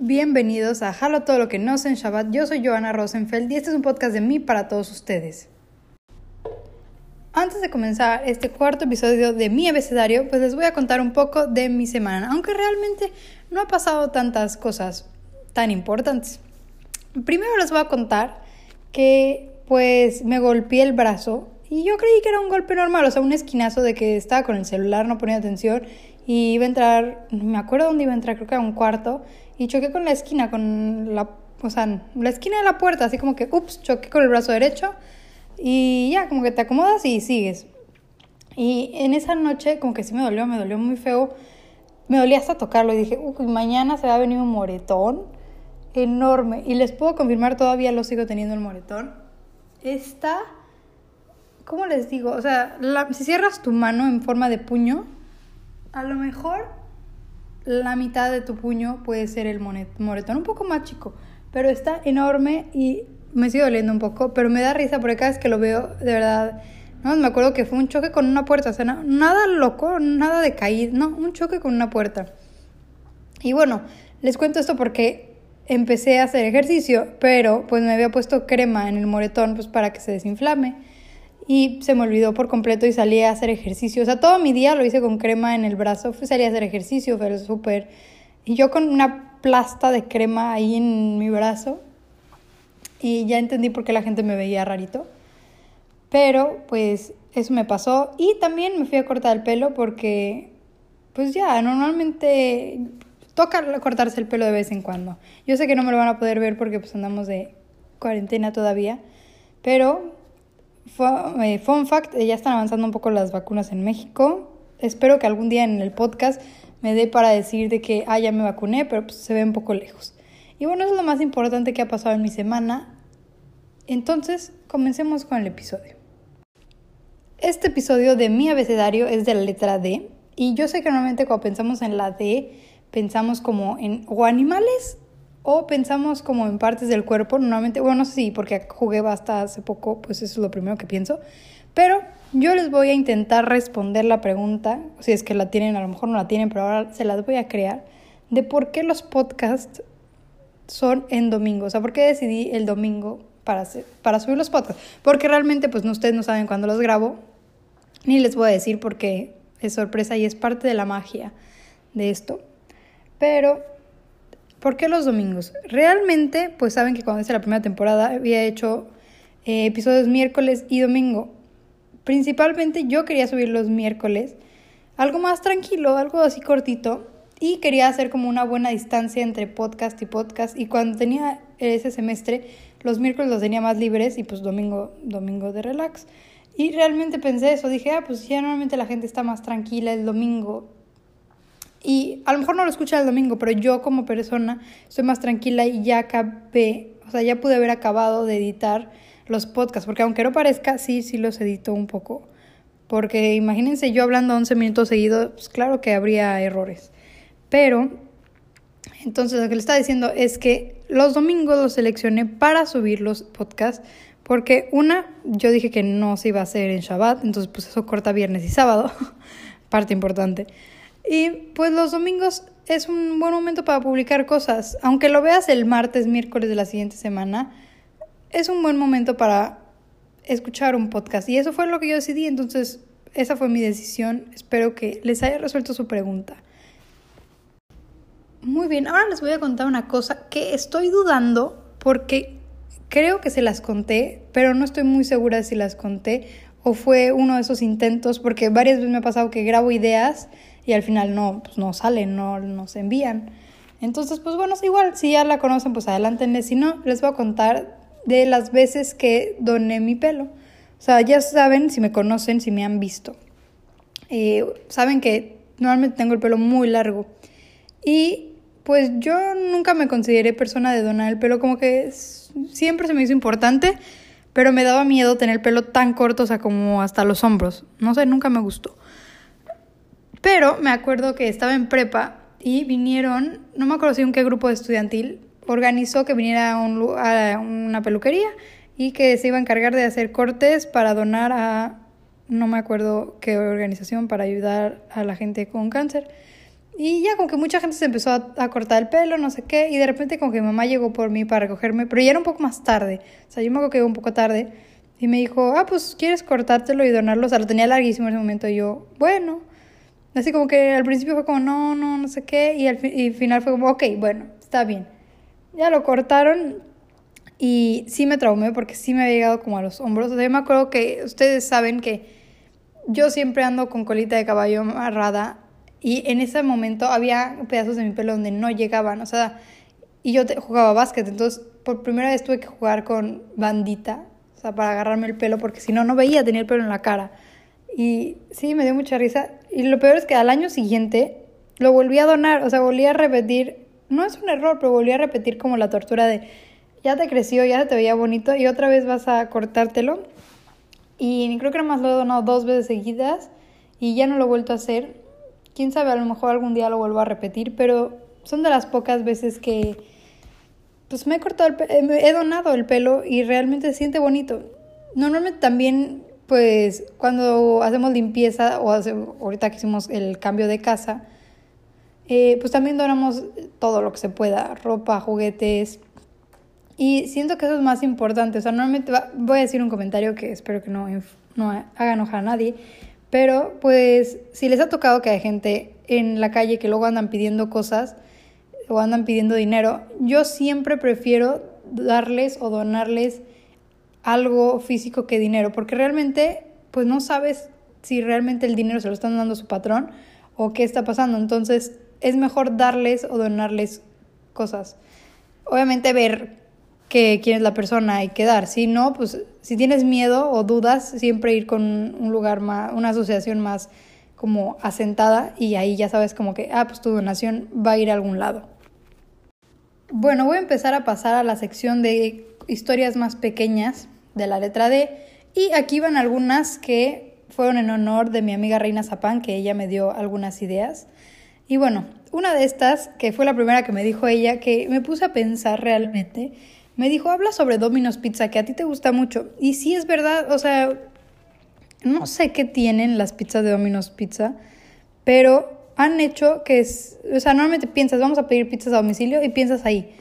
Bienvenidos a Jalo todo lo que no sé en Shabbat. Yo soy Joana Rosenfeld y este es un podcast de mí para todos ustedes. Antes de comenzar este cuarto episodio de mi abecedario, pues les voy a contar un poco de mi semana, aunque realmente no ha pasado tantas cosas tan importantes. Primero les voy a contar que pues me golpeé el brazo y yo creí que era un golpe normal, o sea, un esquinazo de que estaba con el celular, no ponía atención y iba a entrar, no me acuerdo dónde iba a entrar, creo que era un cuarto y choqué con la esquina, con la, o sea, la esquina de la puerta, así como que, ups, choqué con el brazo derecho y ya, como que te acomodas y sigues. Y en esa noche, como que sí me dolió, me dolió muy feo, me dolía hasta tocarlo y dije, uy, mañana se va a venir un moretón enorme. Y les puedo confirmar, todavía lo sigo teniendo el moretón. Está, ¿cómo les digo? O sea, si cierras tu mano en forma de puño, a lo mejor la mitad de tu puño puede ser el moretón, un poco más chico, pero está enorme y me sigue doliendo un poco, pero me da risa porque cada vez que lo veo, de verdad, no me acuerdo que fue un choque con una puerta, o sea, nada loco, nada de caída, no, un choque con una puerta. Y bueno, les cuento esto porque empecé a hacer ejercicio, pero pues me había puesto crema en el moretón pues para que se desinflame y se me olvidó por completo y salí a hacer ejercicio. O sea, todo mi día lo hice con crema en el brazo, fui salí a hacer ejercicio, fue súper... Y yo con una plasta de crema ahí en mi brazo y ya entendí por qué la gente me veía rarito. Pero pues eso me pasó y también me fui a cortar el pelo porque pues ya, normalmente toca cortarse el pelo de vez en cuando. Yo sé que no me lo van a poder ver porque pues andamos de cuarentena todavía, pero eh, fun fact, ya están avanzando un poco las vacunas en México. Espero que algún día en el podcast me dé para decir de que, ah, ya me vacuné, pero pues, se ve un poco lejos. Y bueno, eso es lo más importante que ha pasado en mi semana. Entonces, comencemos con el episodio. Este episodio de mi abecedario es de la letra D. Y yo sé que normalmente cuando pensamos en la D, pensamos como en o animales o pensamos como en partes del cuerpo, normalmente, bueno, sí, porque jugué hasta hace poco, pues eso es lo primero que pienso, pero yo les voy a intentar responder la pregunta, si es que la tienen, a lo mejor no la tienen, pero ahora se las voy a crear, de por qué los podcasts son en domingo, o sea, por qué decidí el domingo para, para subir los podcasts, porque realmente pues ustedes no saben cuándo los grabo, ni les voy a decir porque es sorpresa y es parte de la magia de esto, pero ¿Por qué los domingos? Realmente, pues saben que cuando hice la primera temporada había hecho eh, episodios miércoles y domingo. Principalmente yo quería subir los miércoles, algo más tranquilo, algo así cortito, y quería hacer como una buena distancia entre podcast y podcast. Y cuando tenía ese semestre, los miércoles los tenía más libres y pues domingo, domingo de relax. Y realmente pensé eso, dije, ah, pues ya normalmente la gente está más tranquila el domingo y a lo mejor no lo escucha el domingo, pero yo como persona estoy más tranquila y ya acabé, o sea, ya pude haber acabado de editar los podcasts, porque aunque no parezca, sí, sí los edito un poco. Porque imagínense yo hablando 11 minutos seguidos, pues claro que habría errores. Pero, entonces lo que le estaba diciendo es que los domingos los seleccioné para subir los podcasts, porque una, yo dije que no se iba a hacer en Shabbat, entonces pues eso corta viernes y sábado, parte importante. Y pues los domingos es un buen momento para publicar cosas. Aunque lo veas el martes, miércoles de la siguiente semana, es un buen momento para escuchar un podcast. Y eso fue lo que yo decidí, entonces esa fue mi decisión. Espero que les haya resuelto su pregunta. Muy bien, ahora les voy a contar una cosa que estoy dudando porque creo que se las conté, pero no estoy muy segura si las conté o fue uno de esos intentos, porque varias veces me ha pasado que grabo ideas y al final no, pues no salen, no nos envían. Entonces, pues bueno, igual, si ya la conocen, pues adelántenle. Si no, les voy a contar de las veces que doné mi pelo. O sea, ya saben, si me conocen, si me han visto. Eh, saben que normalmente tengo el pelo muy largo. Y pues yo nunca me consideré persona de donar el pelo, como que siempre se me hizo importante, pero me daba miedo tener el pelo tan corto, o sea, como hasta los hombros. No sé, nunca me gustó. Pero me acuerdo que estaba en prepa y vinieron, no me acuerdo si un qué grupo estudiantil, organizó que viniera a, una peluquería y que se iba a encargar de hacer cortes para donar a, no me acuerdo qué organización, para ayudar a la gente con cáncer. Y ya como que mucha gente se empezó a, cortar el pelo, no sé qué, y de repente como que mi mamá llegó por mí para recogerme, pero ya era un poco más tarde, o sea, yo me acuerdo que llegó un poco tarde, y me dijo, ah, pues quieres cortártelo y donarlo, o sea, lo tenía larguísimo en ese momento, y yo, bueno, así como que al principio fue como, no, no, no sé qué, y al y final fue como, ok, bueno, está bien. Ya lo cortaron y sí me traumé porque sí me había llegado como a los hombros, yo me acuerdo que ustedes saben que yo siempre ando con colita de caballo amarrada y en ese momento había pedazos de mi pelo donde no llegaban, o sea, y yo jugaba básquet, entonces por primera vez tuve que jugar con bandita, o sea, para agarrarme el pelo, porque si no, no veía, tenía el pelo en la cara. Y sí, me dio mucha risa. Y lo peor es que al año siguiente lo volví a donar, o sea, volví a repetir, no es un error, pero volví a repetir como la tortura de, ya te creció, ya te veía bonito y otra vez vas a cortártelo. Y creo que más lo he donado dos veces seguidas y ya no lo he vuelto a hacer quién sabe, a lo mejor algún día lo vuelvo a repetir, pero son de las pocas veces que pues me he cortado el pelo, he donado el pelo y realmente se siente bonito. Normalmente también pues cuando hacemos limpieza o ahorita que hicimos el cambio de casa, eh, pues también donamos todo lo que se pueda, ropa, juguetes. Y siento que eso es más importante. O sea, normalmente voy a decir un comentario que espero que no, no haga enojar a nadie. Pero pues si les ha tocado que hay gente en la calle que luego andan pidiendo cosas o andan pidiendo dinero, yo siempre prefiero darles o donarles algo físico que dinero, porque realmente pues no sabes si realmente el dinero se lo están dando a su patrón o qué está pasando. Entonces es mejor darles o donarles cosas. Obviamente ver que quién es la persona y quedar. Si no, pues si tienes miedo o dudas, siempre ir con un lugar más, una asociación más como asentada y ahí ya sabes como que, ah, pues tu donación va a ir a algún lado. Bueno, voy a empezar a pasar a la sección de historias más pequeñas de la letra D y aquí van algunas que fueron en honor de mi amiga Reina Zapán, que ella me dio algunas ideas. Y bueno, una de estas, que fue la primera que me dijo ella, que me puse a pensar realmente, me dijo, habla sobre Domino's Pizza, que a ti te gusta mucho. Y sí es verdad, o sea, no sé qué tienen las pizzas de Domino's Pizza, pero han hecho que es, o sea, normalmente piensas, vamos a pedir pizzas a domicilio y piensas ahí.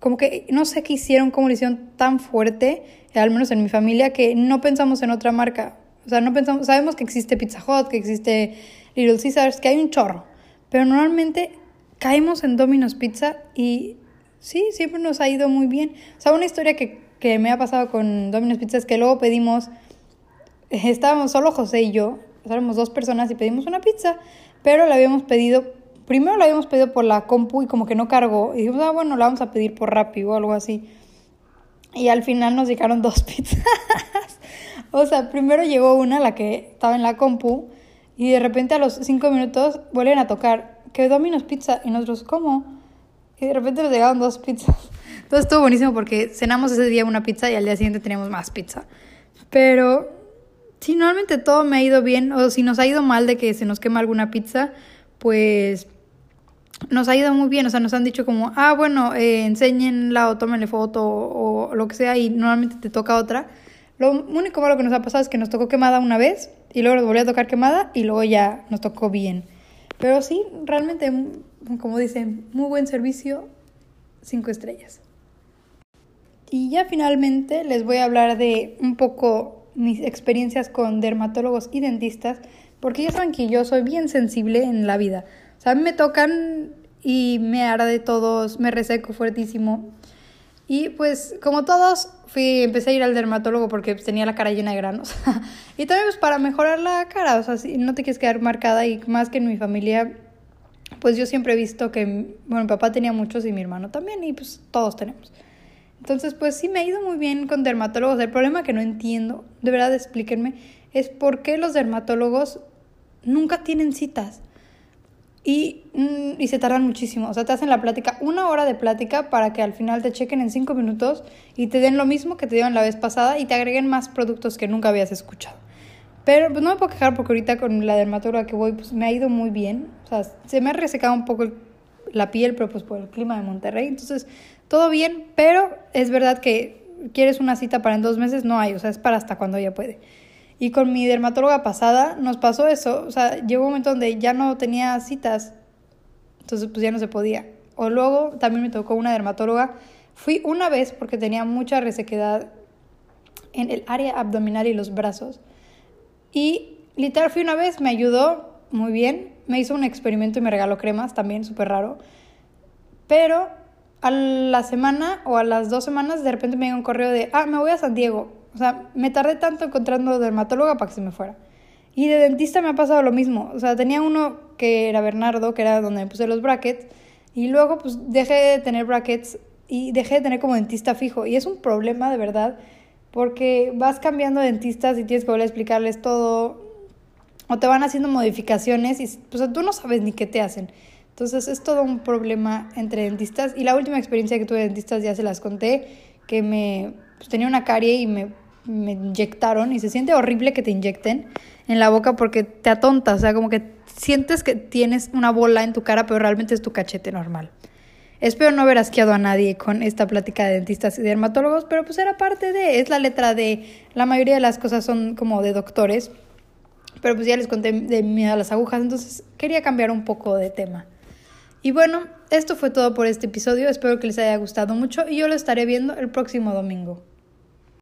Como que no sé qué hicieron, cómo lo hicieron tan fuerte, al menos en mi familia, que no pensamos en otra marca. O sea, no pensamos, sabemos que existe Pizza Hut, que existe Little Caesars, que hay un chorro, pero normalmente caemos en Domino's Pizza y sí, siempre nos ha ido muy bien. O sea, una historia que, que me ha pasado con Domino's Pizza es que luego pedimos, estábamos solo José y yo, éramos dos personas y pedimos una pizza, pero la habíamos pedido, primero la habíamos pedido por la compu y como que no cargó, y dijimos, ah, bueno, la vamos a pedir por Rappi o algo así. Y al final nos llegaron dos pizzas. o sea, primero llegó una, la que estaba en la compu, y de repente a los cinco minutos vuelven a tocar, que Domino's Pizza, y nosotros, ¿cómo? Y de repente nos llegaron dos pizzas. Entonces estuvo buenísimo porque cenamos ese día una pizza y al día siguiente teníamos más pizza. Pero si normalmente todo me ha ido bien, o si nos ha ido mal de que se nos quema alguna pizza, pues nos ha ido muy bien. O sea, nos han dicho como, ah, bueno, eh, enséñenla o tómenle foto o, lo que sea y normalmente te toca otra. Lo único malo que nos ha pasado es que nos tocó quemada una vez y luego nos volvió a tocar quemada y luego ya nos tocó bien. Pero sí, realmente como dicen, muy buen servicio, cinco estrellas. Y ya finalmente les voy a hablar de un poco mis experiencias con dermatólogos y dentistas, porque ya saben que yo soy bien sensible en la vida. O sea, me tocan y me arde todos, me reseco fuertísimo. Y pues, como todos, fui, empecé a ir al dermatólogo porque tenía la cara llena de granos. y también pues para mejorar la cara, o sea, si no te quieres quedar marcada y más que en mi familia pues yo siempre he visto que, bueno, mi papá tenía muchos y mi hermano también, y pues todos tenemos. Entonces, pues sí me ha ido muy bien con dermatólogos. El problema que no entiendo, de verdad explíquenme, es por qué los dermatólogos nunca tienen citas. Y, mm, y se tardan muchísimo. O sea, te hacen la plática, una hora de plática para que al final te chequen en cinco minutos y te den lo mismo que te dieron la vez pasada y te agreguen más productos que nunca habías escuchado. Pero pues no me puedo quejar porque ahorita con la dermatóloga que voy pues me ha ido muy bien. O sea, se me ha resecado un poco la piel, pero pues por el clima de Monterrey. Entonces, todo bien, pero es verdad que quieres una cita para en dos meses, no hay. O sea, es para hasta cuando ella puede. Y con mi dermatóloga pasada nos pasó eso. O sea, llegó un momento donde ya no tenía citas. entonces pues ya no se podía. O luego también me tocó una dermatóloga. Fui una vez porque tenía mucha resequedad en el área abdominal y los brazos. Y literal fui una vez, me ayudó muy bien. Me hizo un experimento y me regaló cremas, también súper raro. Pero a la semana o a las dos semanas de repente me llega un correo de, ah, me voy a San Diego. O sea, me tardé tanto encontrando dermatóloga para que se me fuera. Y de dentista me ha pasado lo mismo. O sea, tenía uno que era Bernardo, que era donde me puse los brackets. Y luego pues dejé de tener brackets y dejé de tener como dentista fijo. Y es un problema de verdad porque vas cambiando dentistas y tienes que volver a explicarles todo, o te van haciendo modificaciones y pues, tú no sabes ni qué te hacen. Entonces es todo un problema entre dentistas. Y la última experiencia que tuve de dentistas ya se las conté, que me pues, tenía una carie y me, me inyectaron y se siente horrible que te inyecten en la boca porque te atonta, o sea, como que sientes que tienes una bola en tu cara, pero realmente es tu cachete normal. Espero no haber asqueado a nadie con esta plática de dentistas y dermatólogos, pero pues era parte de, es la letra de, la mayoría de las cosas son como de doctores, pero pues ya les conté de miedo a las agujas, entonces quería cambiar un poco de tema. Y bueno, esto fue todo por este episodio, espero que les haya gustado mucho y yo lo estaré viendo el próximo domingo.